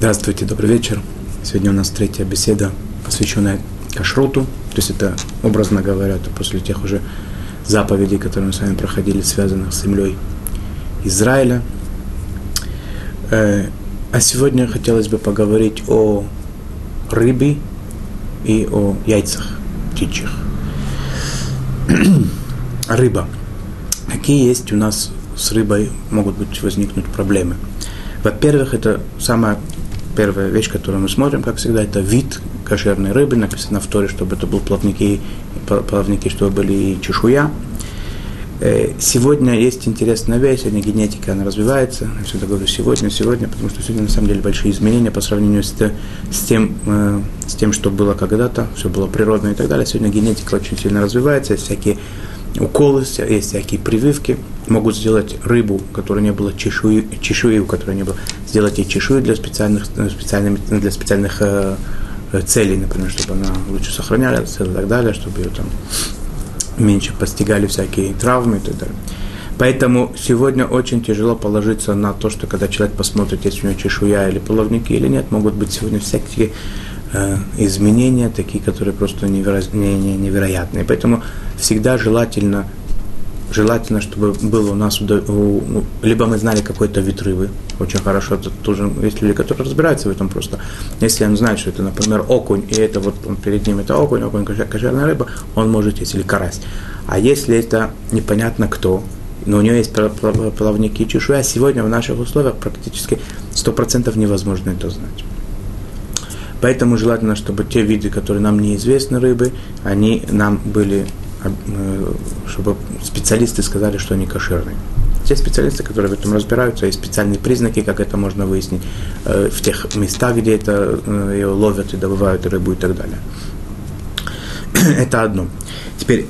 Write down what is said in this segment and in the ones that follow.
Здравствуйте, добрый вечер. Сегодня у нас третья беседа, посвященная кашруту. То есть это, образно говоря, это после тех уже заповедей, которые мы с вами проходили, связанных с землей Израиля. Э, а сегодня хотелось бы поговорить о рыбе и о яйцах птичьих. Рыба. Какие есть у нас с рыбой могут быть возникнуть проблемы? Во-первых, это самая первая вещь, которую мы смотрим, как всегда, это вид кошерной рыбы. Написано в Торе, чтобы это был плавники, плавники, чтобы были чешуя. Э, сегодня есть интересная вещь, сегодня генетика, она развивается. Я всегда говорю сегодня, сегодня, потому что сегодня на самом деле большие изменения по сравнению с, с, тем, э, с тем, что было когда-то, все было природно и так далее. Сегодня генетика очень сильно развивается, всякие уколы, есть всякие прививки. Могут сделать рыбу, у которой не было чешуи, чешуи у которой не было, сделать ей чешуи для специальных, специальных, для специальных э, целей, например, чтобы она лучше сохранялась и так далее, чтобы ее там меньше постигали всякие травмы и так далее. Поэтому сегодня очень тяжело положиться на то, что когда человек посмотрит, есть у него чешуя или половники или нет, могут быть сегодня всякие э, изменения, такие, которые просто неверо... не, не, невероятные. Поэтому всегда желательно, желательно, чтобы было у нас, либо мы знали какой-то вид рыбы, очень хорошо, это тоже есть люди, которые разбираются в этом просто. Если он знает, что это, например, окунь, и это вот он перед ним это окунь, окунь, кошерная рыба, он может есть, или карась. А если это непонятно кто, но у него есть плавники и чешуя, сегодня в наших условиях практически 100% невозможно это знать. Поэтому желательно, чтобы те виды, которые нам неизвестны рыбы, они нам были, э, чтобы специалисты сказали, что они кошерные. Те специалисты, которые в этом разбираются, есть специальные признаки, как это можно выяснить э, в тех местах, где это э, ее ловят и добывают рыбу и так далее. Это одно. Теперь,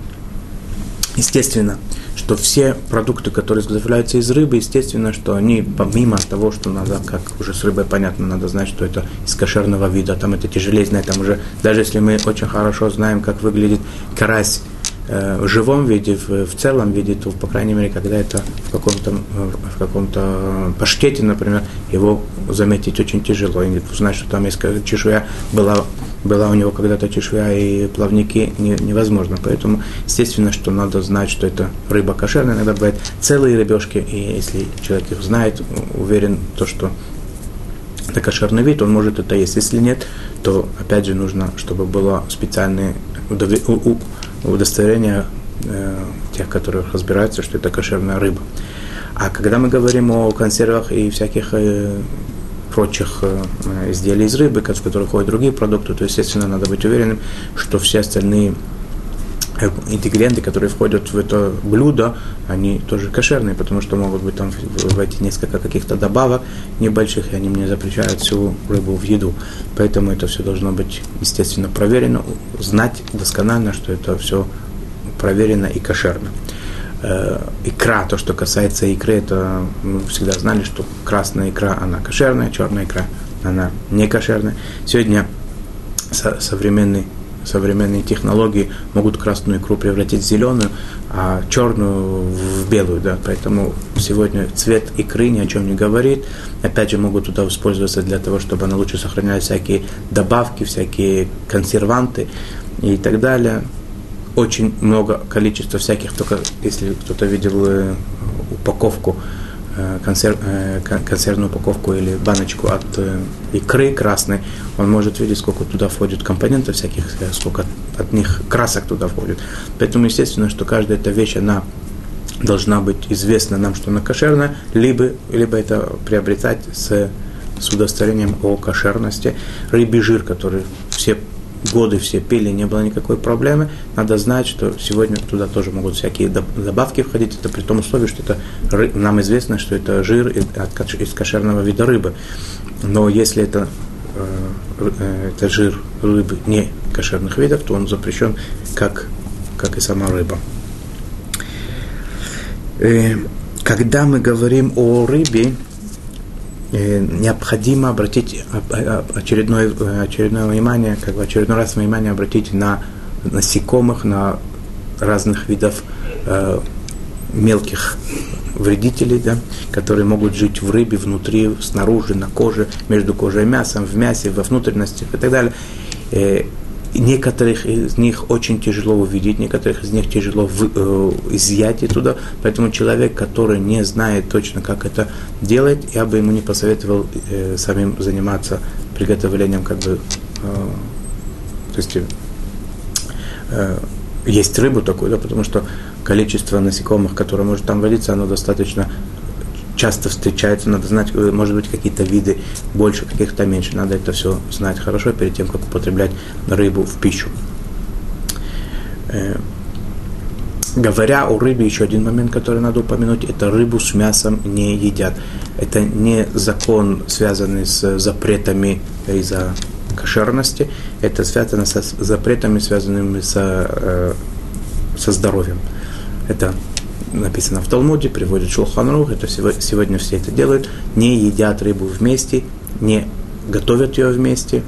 естественно, что все продукты, которые изготовляются из рыбы, естественно, что они, помимо того, что надо, как уже с рыбой понятно, надо знать, что это из кошерного вида, там это тяжелее там уже, даже если мы очень хорошо знаем, как выглядит карась э, в живом виде, в, в целом виде, то, по крайней мере, когда это в каком-то, в каком-то паштете, например, его заметить очень тяжело. И узнать, что там есть чешуя была была у него когда-то чешуя и плавники, не, невозможно. Поэтому, естественно, что надо знать, что это рыба кошерная. Иногда бывают целые рыбешки, и если человек их знает, уверен, то, что это кошерный вид, он может это есть. Если нет, то, опять же, нужно, чтобы было специальное удостоверение э, тех, которые разбираются, что это кошерная рыба. А когда мы говорим о консервах и всяких э, прочих э, изделий из рыбы, в которые входят другие продукты, то, естественно, надо быть уверенным, что все остальные э, ингредиенты, которые входят в это блюдо, они тоже кошерные, потому что могут быть там войти несколько каких-то добавок небольших, и они мне запрещают всю рыбу в еду. Поэтому это все должно быть, естественно, проверено, знать досконально, что это все проверено и кошерно э, икра, то, что касается икры, это мы всегда знали, что красная икра, она кошерная, черная икра, она не кошерная. Сегодня со, современные, современные технологии могут красную икру превратить в зеленую, а черную в белую, да, поэтому сегодня цвет икры ни о чем не говорит. Опять же, могут туда использоваться для того, чтобы она лучше сохраняла всякие добавки, всякие консерванты и так далее очень много количества всяких, только если кто-то видел э, упаковку, э, консерв, э, консервную упаковку или баночку от икры красной, он может видеть, сколько туда входит компонентов всяких, сколько от них красок туда входит. Поэтому, естественно, что каждая эта вещь, она должна быть известна нам, что она кошерная, либо, либо это приобретать с, с удостоверением о кошерности. Рыбий жир, который все годы все пили, не было никакой проблемы, надо знать, что сегодня туда тоже могут всякие добавки входить, это при том условии, что это нам известно, что это жир из кошерного вида рыбы. Но если это, э, э, это жир рыбы не кошерных видов, то он запрещен, как, как и сама рыба. Э, когда мы говорим о рыбе, необходимо обратить очередное, очередное внимание, как бы очередной раз внимание обратить на насекомых, на разных видов э, мелких вредителей, да, которые могут жить в рыбе, внутри, снаружи, на коже, между кожей и мясом, в мясе, во внутренностях и так далее. Э, некоторых из них очень тяжело увидеть, некоторых из них тяжело в, э, изъять оттуда, поэтому человек, который не знает точно, как это делать, я бы ему не посоветовал э, самим заниматься приготовлением, как бы, э, то есть э, есть рыбу такую, да, потому что количество насекомых, которые может там водиться, оно достаточно часто встречается, надо знать, э, может быть, какие-то виды больше, каких-то меньше. Надо это все знать хорошо перед тем, как употреблять рыбу в пищу. Э, говоря о рыбе, еще один момент, который надо упомянуть, это рыбу с мясом не едят. Это не закон, связанный с запретами из-за кошерности, это связано со запретами, связанными со, э, со здоровьем. Это написано в Талмуде, приводит Шулханрух, это сегодня все это делают, не едят рыбу вместе, не готовят ее вместе.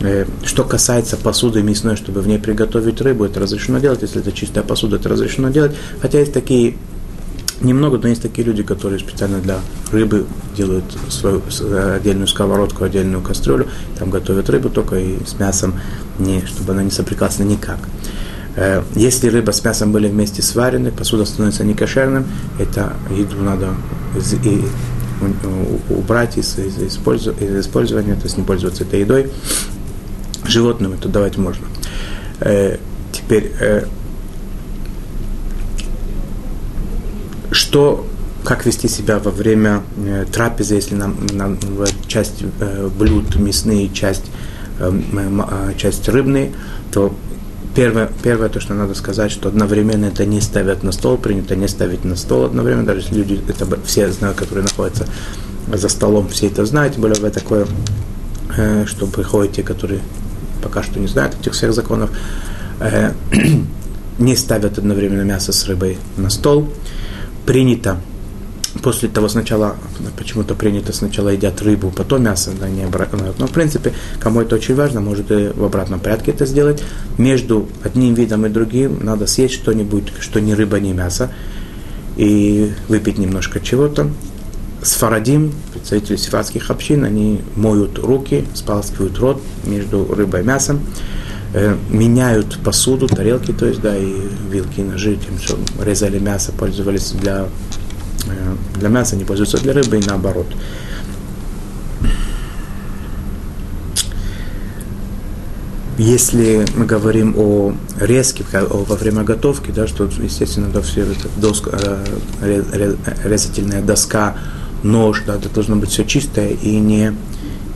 Э, что касается посуды мясной, чтобы в ней приготовить рыбу, это разрешено делать, если это чистая посуда, это разрешено делать. Хотя есть такие, немного, но есть такие люди, которые специально для рыбы делают свою отдельную сковородку, отдельную кастрюлю, там готовят рыбу только и с мясом, не, чтобы она не соприкасна никак. Э, если рыба с мясом были вместе сварены, посуда становится некошерным, это еду надо и убрать из, из, из использования, то есть не пользоваться этой едой. Животным это давать можно. Э, теперь, э, что, как вести себя во время трапезы, если нам, нам часть блюд мясные, часть, часть рыбные, то Первое, первое, то, что надо сказать, что одновременно это не ставят на стол, принято не ставить на стол одновременно, даже если люди, это все знают, которые находятся за столом, все это знают, тем более вы такое, э, что приходят те, которые пока что не знают этих всех законов, э, не ставят одновременно мясо с рыбой на стол. Принято после того сначала, почему-то принято сначала едят рыбу, потом мясо, да, не обратно. Но, в принципе, кому это очень важно, может и в обратном порядке это сделать. Между одним видом и другим надо съесть что-нибудь, что ни рыба, ни мясо, и выпить немножко чего-то. С Фарадим, представители сифатских общин, они моют руки, споласкивают рот между рыбой и мясом, э, меняют посуду, тарелки, то есть, да, и вилки, ножи, тем, что резали мясо, пользовались для для мяса, не пользуются для рыбы и наоборот. Если мы говорим о резке во время готовки, да, что, естественно, да, все это доска, э, резательная доска, нож, да, это должно быть все чистое и не,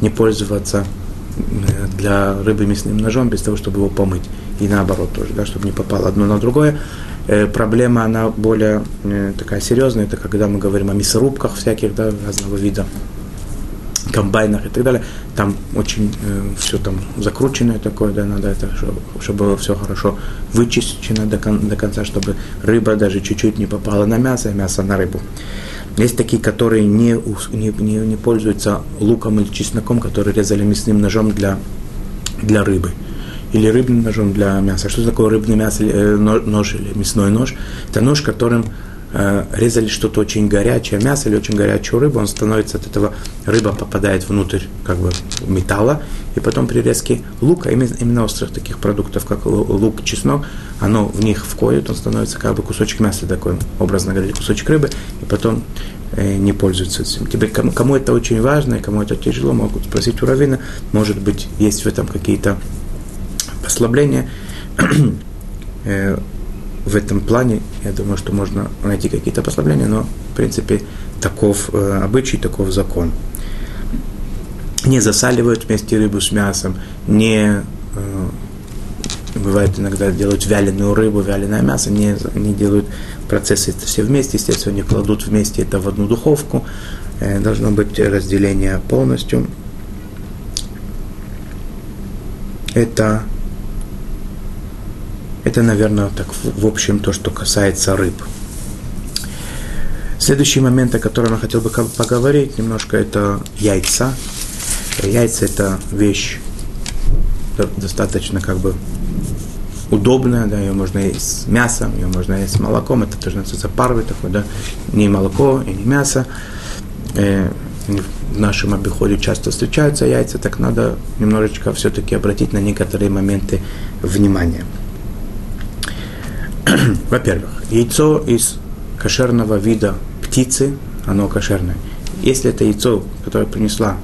не пользоваться э, для рыбы мясным ножом без того, чтобы его помыть. И наоборот тоже, да, чтобы не попало одно на другое. Э, проблема, она более э, такая серьезная, это когда мы говорим о мясорубках всяких, да, разного вида, комбайнах и так далее, там очень э, все там закрученное такое, да, надо это, чтобы, чтобы все хорошо вычищено до, кон, до конца, чтобы рыба даже чуть-чуть не попала на мясо, а мясо на рыбу. Есть такие, которые не, не, не, не пользуются луком или чесноком, которые резали мясным ножом для, для рыбы или рыбным ножом для мяса. Что такое рыбный мясо, э, нож или мясной нож? Это нож, которым э, резали что-то очень горячее мясо или очень горячую рыбу, он становится от этого, рыба попадает внутрь как бы металла, и потом при резке лука, именно, именно острых таких продуктов, как лук, чеснок, оно в них входит, он становится как бы кусочек мяса такой, образно говоря, кусочек рыбы, и потом э, не пользуются этим. Теперь кому, кому это очень важно и кому это тяжело, могут спросить у Равина, может быть, есть в этом какие-то послабления. Э, в этом плане, я думаю, что можно найти какие-то послабления, но, в принципе, таков э, обычай, таков закон. Не засаливают вместе рыбу с мясом, не э, бывает иногда делают вяленую рыбу, вяленое мясо, не, не делают процессы это все вместе, естественно, не кладут вместе это в одну духовку, должно быть разделение полностью. Это это, наверное, так в общем то, что касается рыб. Следующий момент, о котором я хотел бы поговорить немножко, это яйца. Яйца – это вещь достаточно как бы удобная, да, ее можно есть с мясом, ее можно есть с молоком, это тоже называется парвы такой, да, не молоко и не мясо. Э, в нашем обиходе часто встречаются яйца, так надо немножечко все-таки обратить на некоторые моменты внимания. Во-первых, яйцо из кошерного вида птицы, оно кошерное. Если это яйцо, которое принесла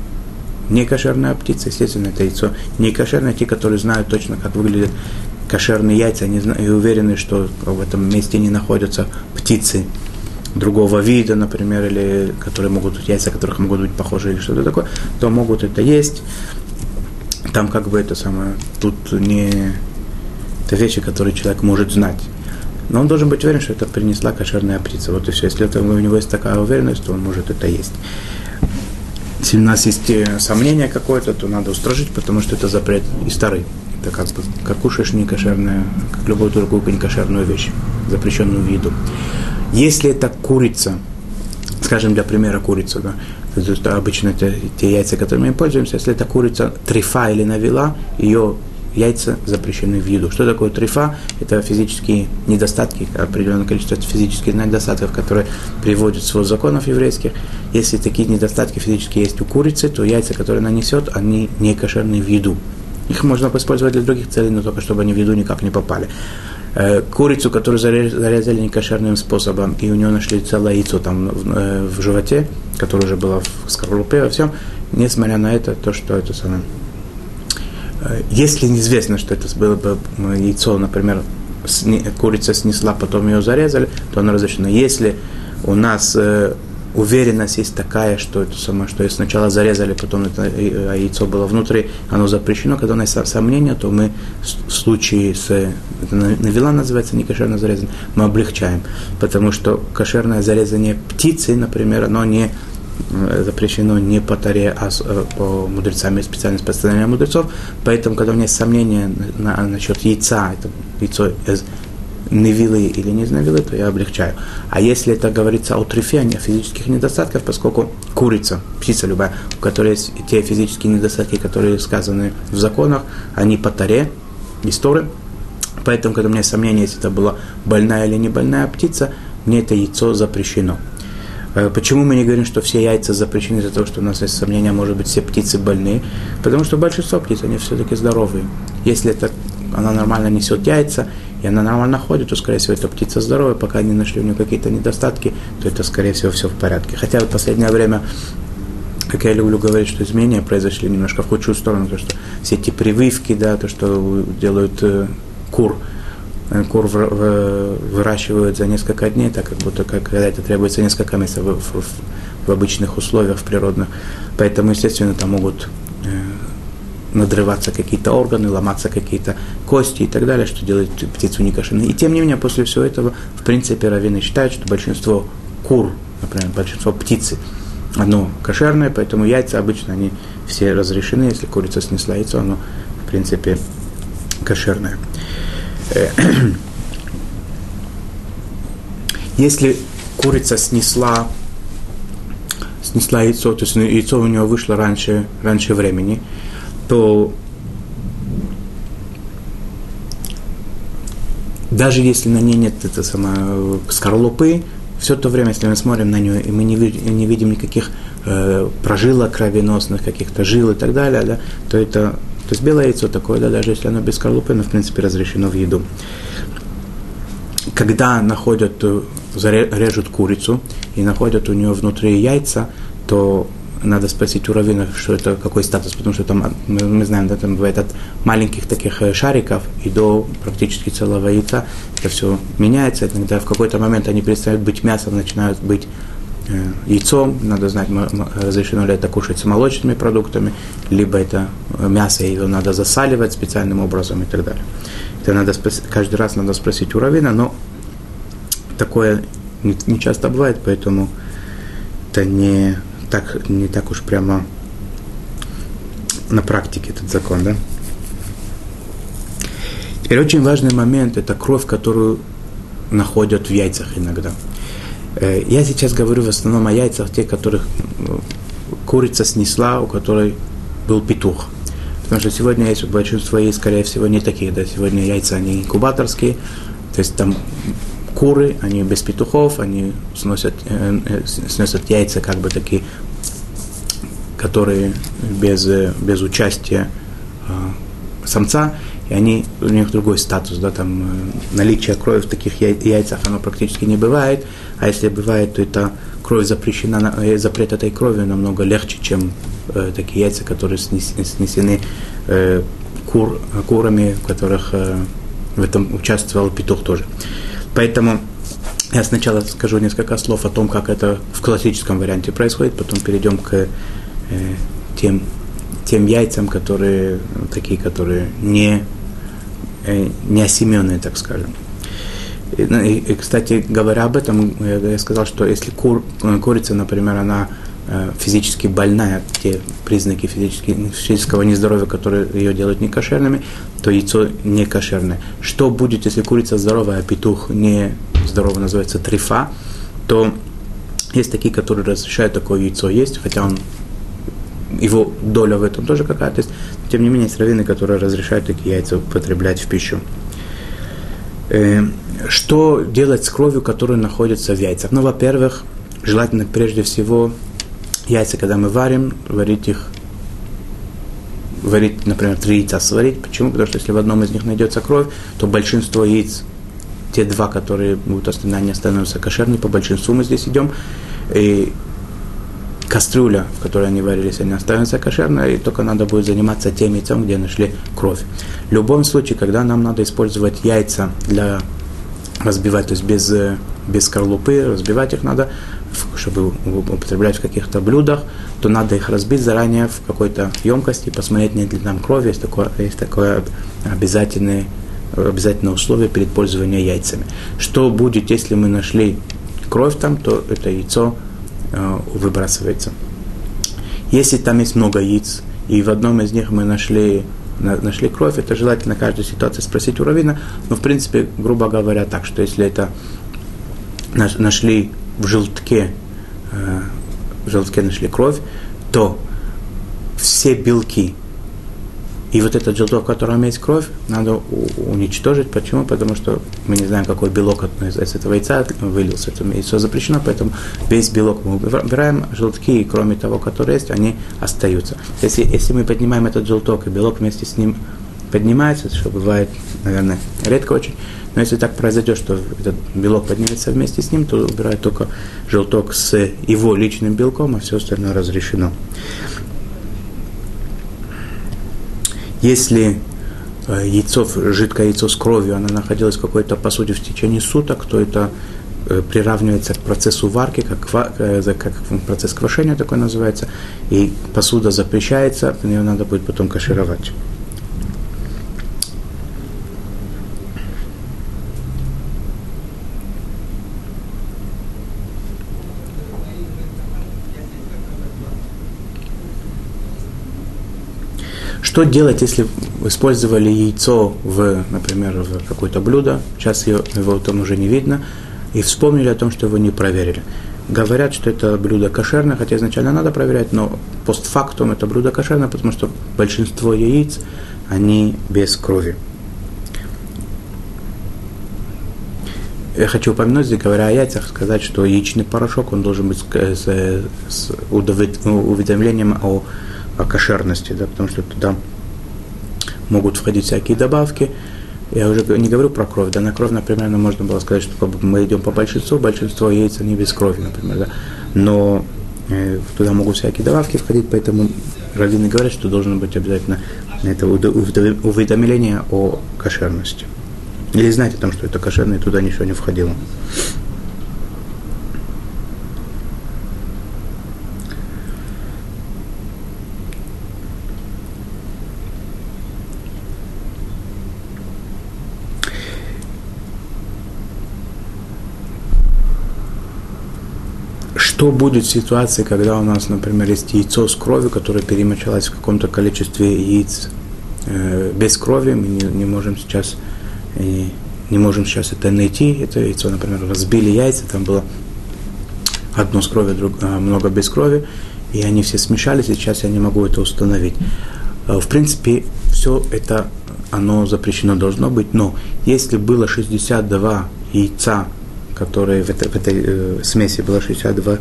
не кошерная птица, естественно, это яйцо не кошерное, те, которые знают точно, как выглядят кошерные яйца, они и уверены, что в этом месте не находятся птицы другого вида, например, или которые могут яйца, которых могут быть похожи или что-то такое, то могут это есть. Там как бы это самое, тут не это вещи, которые человек может знать. Но он должен быть уверен, что это принесла кошерная птица. Вот и все. Если это, у него есть такая уверенность, то он может это есть. Если у нас есть э, сомнение какое-то, то надо устражить, потому что это запрет и старый. Это как бы, как кушаешь некошерную, как любую другую некошерную вещь, запрещенную виду. Если это курица, скажем, для примера курица, да, то обычно это те яйца, которыми мы пользуемся, если это курица трифа или навела, ее яйца запрещены в еду. Что такое трифа? Это физические недостатки, определенное количество физических недостатков, которые приводят своих законов еврейских. Если такие недостатки физические есть у курицы, то яйца, которые она несет, они не кошерны в еду. Их можно использовать для других целей, но только чтобы они в еду никак не попали. Э, курицу, которую зарезали некошерным способом, и у нее нашли целое яйцо там в, э, в животе, которое уже было в скорлупе, во всем, несмотря на это, то, что это самое если неизвестно, что это было бы яйцо, например, курица снесла, потом ее зарезали, то оно разрешено. Если у нас э, уверенность есть такая, что это самое, что сначала зарезали, потом это э, а яйцо было внутри, оно запрещено, когда у нас сомнения, то мы в случае с это навела называется, не кошерно зарезан, мы облегчаем, потому что кошерное зарезание птицы, например, оно не Э, запрещено не по таре, а э, по мудрецам, специально постановление мудрецов. Поэтому, когда у меня есть сомнения на, насчет яйца, это яйцо из невилы или не из невилы, то я облегчаю. А если это говорится о трифе, о физических недостатках, поскольку курица, птица любая, у которой есть те физические недостатки, которые сказаны в законах, они по таре, истории. Поэтому, когда у меня есть сомнения, если это была больная или не больная птица, мне это яйцо запрещено. Э, почему мы не говорим, что все яйца запрещены из-за того, что у нас есть сомнения, может быть, все птицы больны? Потому что большинство птиц, они все-таки здоровые. Если это, она нормально несет яйца, и она нормально ходит, то, скорее всего, эта птица здоровая. Пока не нашли у нее какие-то недостатки, то это, скорее всего, все в порядке. Хотя в последнее время как я люблю говорить, что изменения произошли немножко в худшую сторону, то что все эти прививки, да, то, что делают э, кур, кур выращивают за несколько дней, так как будто когда это требуется несколько месяцев в, в, в обычных условиях, в природных. Поэтому, естественно, там могут э, надрываться какие-то органы, ломаться какие-то кости и так далее, что делает птицу некошерной. И тем не менее, после всего этого, в принципе, раввины считают, что большинство кур, например, большинство птицы, оно кошерное, поэтому яйца обычно они все разрешены. Если курица снесла яйцо, оно, в принципе, кошерное. Э, если курица снесла, снесла яйцо, то есть яйцо у нее вышло раньше, раньше времени, то даже если на ней нет это самое, скорлупы, все то время, если мы смотрим на нее, и мы не, не видим никаких э, прожилок кровеносных, каких-то жил и так далее, да, то это то есть белое яйцо такое, да, даже если оно без скорлупы, оно в принципе разрешено в еду. Когда находят, э, режут курицу и находят у нее внутри яйца, то надо спросить у раввина, что это, какой статус, потому что там, мы, мы знаем, да, там бывает от маленьких таких э, шариков и до практически целого яйца, это все меняется, иногда в какой-то момент они перестают быть мясом, начинают быть яйцом, надо знать, разрешено ли это кушать с молочными продуктами, либо это мясо, его надо засаливать специальным образом и так далее. Это надо каждый раз надо спросить у равина, но такое не, часто бывает, поэтому это не так, не так уж прямо на практике этот закон, да? Теперь очень важный момент – это кровь, которую находят в яйцах иногда – Э, я сейчас говорю в основном о яйцах, тех, которых ну, курица снесла, у которой был петух. Потому что сегодня есть большинство яиц, скорее всего, не таких. Да? Сегодня яйца, они инкубаторские, то есть там куры, они без петухов, они сносят, э, э, сносят яйца как бы такие, которые без, без участия э, самца, и они, у них другой статус, да, там э, наличие крови в таких яйцах, оно практически не бывает, а если бывает, то это кровь запрещена, э, запрет этой крови намного легче, чем э, такие яйца, которые снесены э, кур, курами, в которых э, в этом участвовал петух тоже. Поэтому я сначала скажу несколько слов о том, как это в классическом варианте происходит, потом перейдем к э, тем, тем яйцам, которые такие, которые не, э, не осеменные, так скажем. Ну, и, кстати, говоря об этом, я сказал, что если кур, курица, например, она э, физически больная, те признаки физического нездоровья, которые ее делают некошерными, то яйцо не кошерное. Что будет, если курица здоровая, а петух не здоровый, называется трифа, то есть такие, которые разрешают такое яйцо есть, хотя он его доля в этом тоже какая-то есть. Тем не менее, есть раввины, которые разрешают такие яйца употреблять в пищу. Э, что делать с кровью, которая находится в яйцах? Ну, во-первых, желательно прежде всего яйца, когда мы варим, варить их, варить, например, три яйца сварить. Почему? Потому что если в одном из них найдется кровь, то большинство яиц, те два, которые будут остальные, становятся кошерными, по большинству мы здесь идем. И кастрюля, в которой они варились, они останутся кошерной, и только надо будет заниматься тем яйцом, где нашли кровь. В любом случае, когда нам надо использовать яйца для разбивать, то есть без, без скорлупы, разбивать их надо, чтобы употреблять в каких-то блюдах, то надо их разбить заранее в какой-то емкости, посмотреть, нет ли там крови, есть такое, есть такое обязательное, обязательное условие перед пользованием яйцами. Что будет, если мы нашли кровь там, то это яйцо э, выбрасывается. Если там есть много яиц, и в одном из них мы нашли нашли кровь, это желательно каждой ситуации спросить у равина, но в принципе, грубо говоря, так, что если это нашли в желтке, э, в желтке нашли кровь, то все белки и вот этот желток, в котором есть кровь, надо уничтожить. Почему? Потому что мы не знаем, какой белок из, этого яйца вылился. Это яйцо запрещено, поэтому весь белок мы убираем, желтки, кроме того, который есть, они остаются. Если, если мы поднимаем этот желток, и белок вместе с ним поднимается, что бывает, наверное, редко очень, но если так произойдет, что этот белок поднимется вместе с ним, то убирают только желток с его личным белком, а все остальное разрешено. Если э, яйцо, жидкое яйцо с кровью, оно находилось в какой-то посуде в течение суток, то это э, приравнивается к процессу варки, как, э, как процесс квашения такой называется, и посуда запрещается, ее надо будет потом кашировать. Что делать, если использовали яйцо в, например, в какое-то блюдо, сейчас его, его там уже не видно, и вспомнили о том, что его не проверили. Говорят, что это блюдо кошерное, хотя изначально надо проверять, но постфактум это блюдо кошерное, потому что большинство яиц, они без крови. Я хочу упомянуть, здесь говоря о яйцах, сказать, что яичный порошок, он должен быть с, с уведомлением о о кошерности, да, потому что туда могут входить всякие добавки. Я уже не говорю про кровь, да, на кровь, например, ну, можно было сказать, что мы идем по большинству, большинство яиц они без крови, например, да, но э, туда могут всякие добавки входить, поэтому раввины говорят, что должно быть обязательно это уведомление о кошерности. Или знаете там, что это кошерное, туда ничего не входило. Что будет в ситуации, когда у нас, например, есть яйцо с кровью, которое перемочалось в каком-то количестве яиц э, без крови, мы не, не можем сейчас э, не можем сейчас это найти, это яйцо, например, разбили яйца, там было одно с кровью, друг, а, много без крови, и они все смешались, и сейчас я не могу это установить. Э, в принципе, все это оно запрещено должно быть, но если было 62 яйца, которые в этой, в этой э, смеси было 62,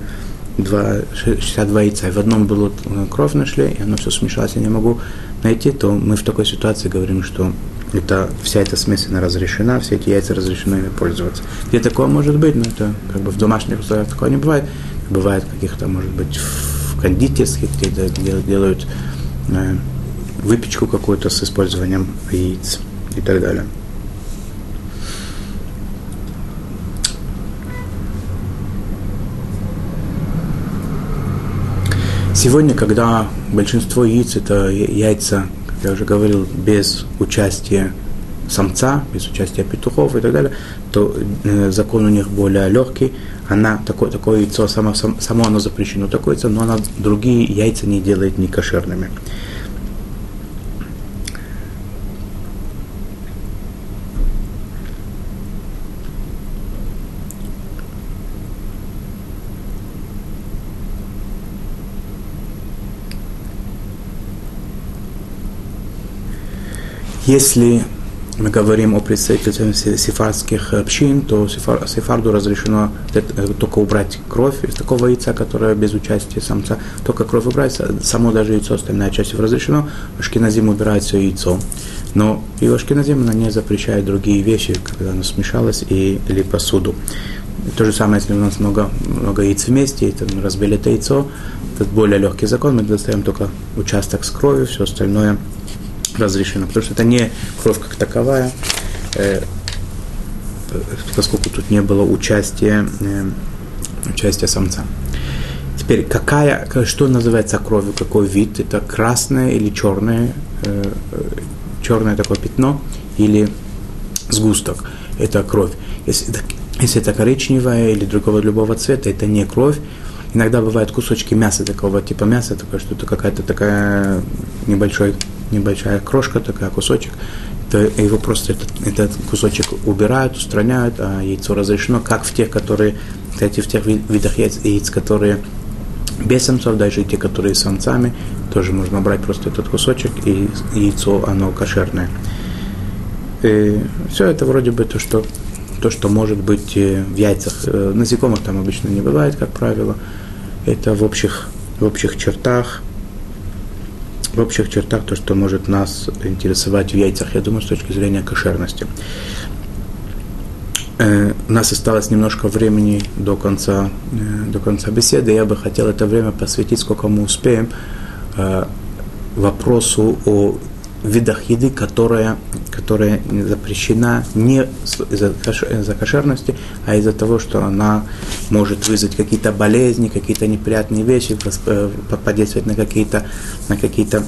2, 62 яйца, и в одном было э, кровь нашли, и оно все смешалось, я не могу найти, то мы в такой ситуации говорим, что это, вся эта смесь она разрешена, все эти яйца разрешено ими пользоваться. Где такое может быть, но это как бы в домашних условиях такое не бывает. Бывает каких-то, может быть, в кондитерских, где делают э, выпечку какую-то с использованием яиц и так далее. Сегодня, когда большинство яиц это яйца, как я уже говорил, без участия самца, без участия петухов и так далее, то э, закон у них более легкий. Она такое, такое яйцо, само, само оно запрещено, такое яйцо, но она другие яйца не делает некошерными. кошерными. Если мы говорим о представителях сефардских общин, то сефар, сефарду разрешено э, только убрать кровь из такого яйца, которое без участия самца. Только кровь убрать, само даже яйцо, остальная часть разрешено. Ашкеназим убирает все яйцо. Но и Ашкеназим она не запрещает другие вещи, когда оно смешалось, и, или посуду. То же самое, если у нас много, много яиц вместе, и мы разбили это яйцо, это более легкий закон, мы достаем только участок с кровью, все остальное разрешено, потому что это не кровь как таковая, э, поскольку тут не было участия, э, участия самца. Теперь, какая, что называется кровью, какой вид? Это красное или черное, э, черное такое пятно или сгусток? Это кровь. Если это, если это коричневая или другого любого цвета, это не кровь. Иногда бывают кусочки мяса такого типа мяса, такое что-то какая-то такая небольшой небольшая крошка такая, кусочек, то его просто этот, этот кусочек убирают, устраняют, а яйцо разрешено, как в тех, которые, кстати, в тех видах яиц, яиц которые без самцов, даже и те, которые с самцами, тоже можно брать просто этот кусочек, и яйцо, оно кошерное. И все это вроде бы то, что, то, что может быть э, в яйцах. Э, насекомых там обычно не бывает, как правило. Это в общих, в общих чертах – в общих чертах то, что может нас интересовать в яйцах, я думаю, с точки зрения кошерности. Э, у нас осталось немножко времени до конца, э, до конца беседы. Я бы хотел это время посвятить, сколько мы успеем, э, вопросу о видах еды, которая, которая запрещена не из-за, из кошерности, а из-за того, что она может вызвать какие-то болезни, какие-то неприятные вещи, э, подействовать на какие-то на какие-то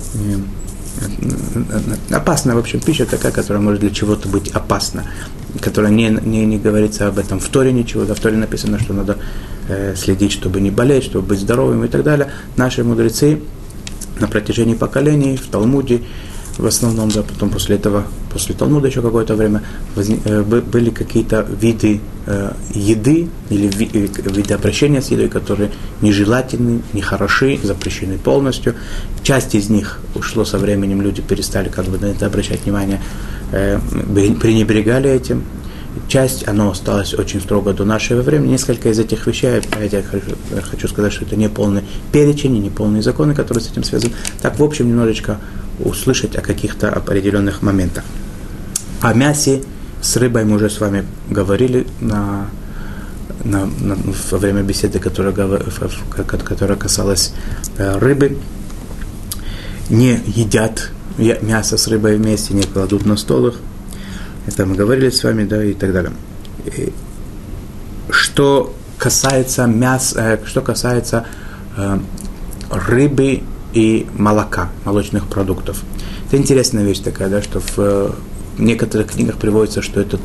опасная, в общем, пища такая, которая может для чего-то быть опасна, которая не, не, не говорится об этом в Торе ничего, в Торе написано, что надо э, следить, чтобы не болеть, чтобы быть здоровым и так далее. Наши мудрецы на протяжении поколений в Талмуде в основном, да, потом после этого, после Талмуда еще какое-то время э, были какие-то виды э, еды или ви, э, виды обращения с едой, которые нежелательны, нехороши, запрещены полностью. Часть из них ушло со временем, люди перестали как бы на это обращать внимание, э, пренебрегали этим, часть, оно осталось очень строго до нашего времени. Несколько из этих вещей, опять хочу, я хочу сказать, что это не полный перечень, не полные законы, которые с этим связаны. Так, в общем, немножечко услышать о каких-то определенных моментах. О мясе с рыбой мы уже с вами говорили на, на, на, во время беседы, которая, которая касалась э, рыбы. Не едят мясо с рыбой вместе, не кладут на стол их. Это мы говорили с вами, да, и так далее. И что касается мяса, э, что касается э, рыбы и молока, молочных продуктов. Это интересная вещь такая, да, что в э, некоторых книгах приводится, что это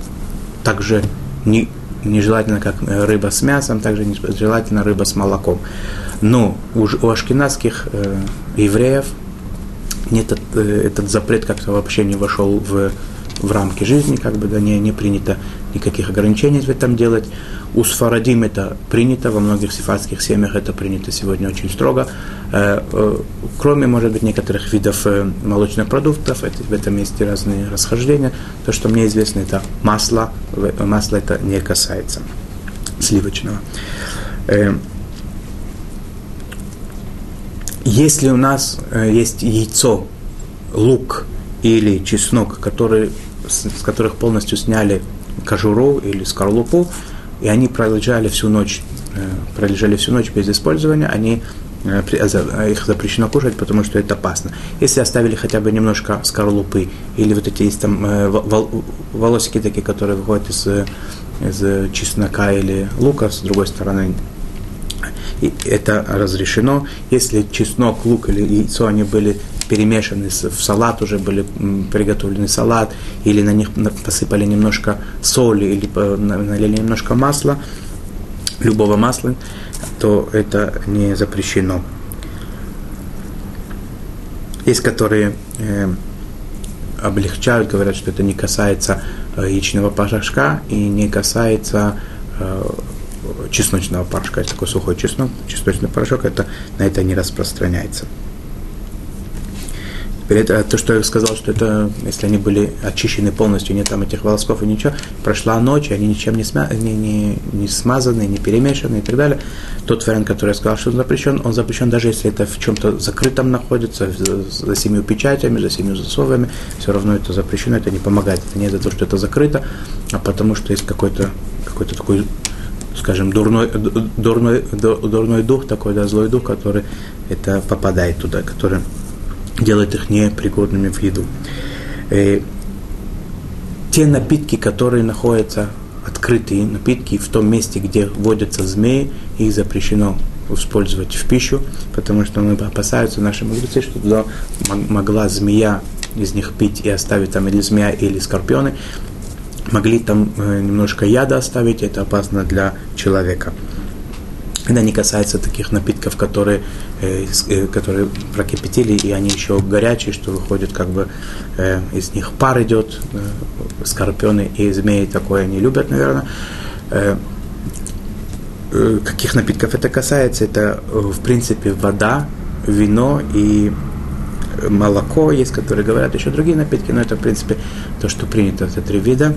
также не, нежелательно, как э, рыба с мясом, также нежелательно рыба с молоком. Но у, у ашкенадских э, евреев этот, э, этот запрет как-то вообще не вошел в, в рамки жизни, как бы, да, не, не принято никаких ограничений в этом делать. У сфарадим это принято, во многих сифатских семьях это принято сегодня очень строго. Э, э, кроме, может быть, некоторых видов э, молочных продуктов, это, в этом есть разные расхождения. То, что мне известно, это масло. Масло это не касается сливочного. Если у нас есть яйцо, лук или чеснок, который, с которых полностью сняли кожуру или скорлупу, и они пролежали всю ночь, э, пролежали всю ночь без использования, они э, э, их запрещено кушать, потому что это опасно. Если оставили хотя бы немножко скорлупы, или вот эти есть там волосики такие, которые выходят из, из чеснока или лука, с другой стороны, и это разрешено. Если чеснок, лук или яйцо, они были перемешаны в салат, уже были приготовлены салат, или на них посыпали немножко соли, или налили немножко масла, любого масла, то это не запрещено. Есть, которые э, облегчают, говорят, что это не касается э, яичного порошка и не касается э, чесночного порошка. Это такой сухой чеснок, чесночный порошок, это, на это не распространяется. Это, то, что я сказал, что это, если они были очищены полностью, нет там этих волосков и ничего, прошла ночь, и они ничем не, смя, не, не, не смазаны, не перемешаны и так далее, тот вариант, который я сказал, что он запрещен, он запрещен даже если это в чем-то закрытом находится, за семью печатями, за семью засовами, все равно это запрещено, это не помогает. Это не за то, что это закрыто, а потому что есть какой-то какой такой скажем, дурной, дурной, дурной дух такой, да, злой дух, который это попадает туда, который делает их непригодными в еду. И э, те напитки, которые находятся открытые напитки в том месте, где водятся змеи, их запрещено использовать в пищу, потому что мы опасаются наши мудрецы, что туда могла змея из них пить и оставить там или змея, или скорпионы, могли там э, немножко яда оставить, это опасно для человека. Это не касается таких напитков, которые, э, э, которые прокипятили, и они еще горячие, что выходит как бы э, из них пар идет, скорпионы и змеи такое они любят, наверное. Каких напитков это касается? Это, в принципе, вода, вино и молоко есть, которые говорят еще другие напитки, но это, в принципе, то, что принято, это три вида.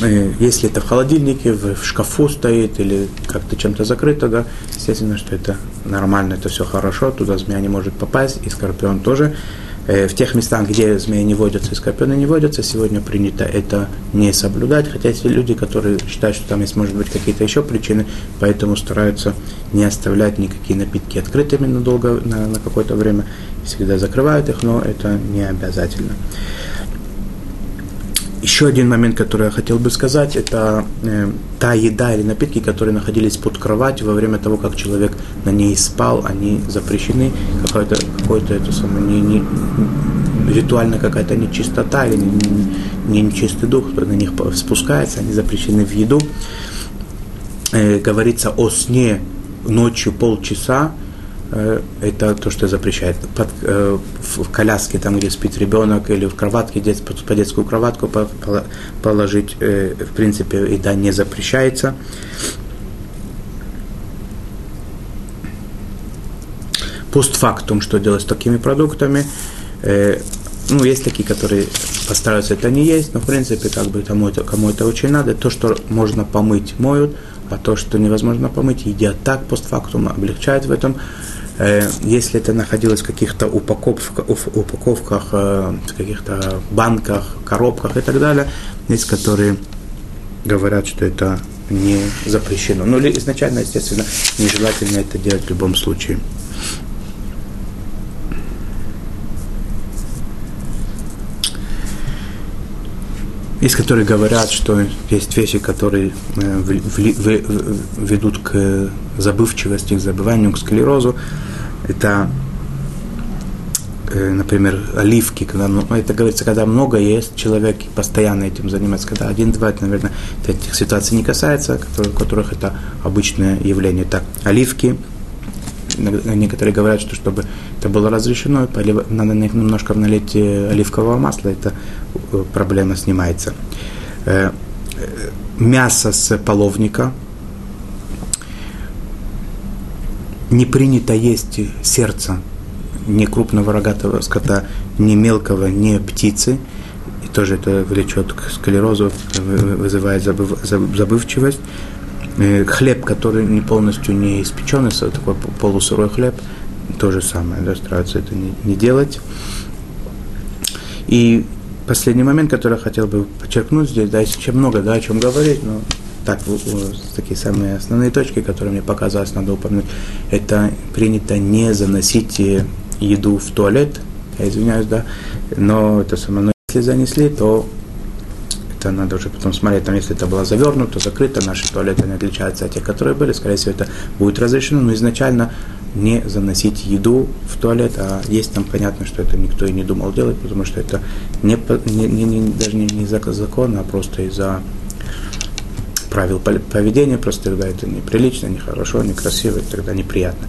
Э, если это в холодильнике, в, шкафу стоит или как-то чем-то закрыто, да, естественно, что это нормально, это все хорошо, туда змея не может попасть, и скорпион тоже. Э, в тех местах, где змеи не водятся и скорпионы не водятся, сегодня принято это не соблюдать, хотя есть люди, которые считают, что там есть, может быть, какие-то еще причины, поэтому стараются не оставлять никакие напитки открытыми надолго, на, на какое-то время, всегда закрывают их, но это не обязательно. Еще один момент, который я хотел бы сказать, это э, та еда или напитки, которые находились под кроватью во время того, как человек на ней спал, они запрещены. Какой-то, какой-то это самое, не, не, ритуально какая-то нечистота или не, не, нечистый дух, который на них спускается, они запрещены в еду. Э, говорится о сне ночью полчаса, это то, что запрещает. Под, э, в коляске, там, где спит ребенок, или в кроватке, дет, под, под детскую кроватку положить, э, в принципе, еда не запрещается. Постфактум, что делать с такими продуктами, ну, есть такие, которые постараются это не есть, но, в принципе, как бы кому это, кому это очень надо. То, что можно помыть, моют, а то, что невозможно помыть, едят так постфактум, облегчают в этом. Э, если это находилось в каких-то упаковках, упаковках э, в каких-то банках, коробках и так далее, есть которые говорят, что это не запрещено. Ну, или изначально, естественно, нежелательно это делать в любом случае. Есть, которые говорят, что есть вещи, которые э, ведут к забывчивости, к забыванию, к склерозу. Это, э, например, оливки, когда, ну, это говорится, когда много есть, человек постоянно этим занимается. Когда один-два, наверное, этих ситуаций не касается, у которых это обычное явление. Так, оливки, некоторые говорят, что чтобы это было разрешено, надо немножко налить э, оливкового масла, это э, проблема снимается. Мясо с половника. Не принято есть сердце ни крупного рогатого скота, ни мелкого, ни птицы. И тоже это влечет к склерозу, вызывает забыв, забывчивость. Э, хлеб, который не полностью не испеченный, такой полусырой хлеб, то же самое, да, стараются это не, не делать. И последний момент, который я хотел бы подчеркнуть здесь, да, еще много, да, о чем говорить, но так, такие самые основные точки, которые мне показалось, надо упомянуть, это принято не заносить еду в туалет, я извиняюсь, да, но это самое, но если занесли, то это надо уже потом смотреть, там, если это было завернуто, закрыто, наши туалеты не отличаются от тех, которые были, скорее всего, это будет разрешено, но изначально не заносить еду в туалет, а есть там понятно, что это никто и не думал делать, потому что это не, не, не, не, даже не, не из-за закона, а просто из-за правил поведения, просто тогда это неприлично, нехорошо, некрасиво, тогда неприятно.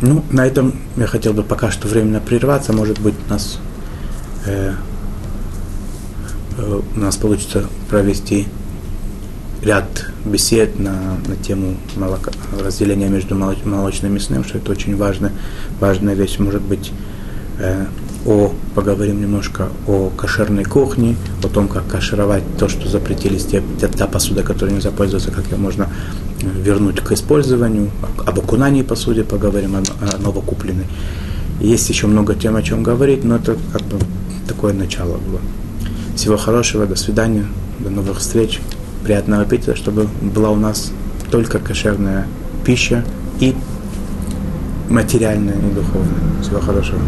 Ну, на этом я хотел бы пока что временно прерваться. Может быть, нас, э, у нас получится провести ряд бесед на, на тему молока, разделения между молочным и мясным, что это очень важная, важная вещь. Может быть, э, о, поговорим немножко о кошерной кухне, о том, как кашировать то, что запретили, те, та посуда, которой нельзя пользоваться, как ее можно вернуть к использованию, об окунании посуде поговорим, о, о новокупленной. Есть еще много тем, о чем говорить, но это как бы такое начало было. Всего хорошего, до свидания, до новых встреч, приятного аппетита, чтобы была у нас только кошерная пища и материальная, и духовная. Всего хорошего.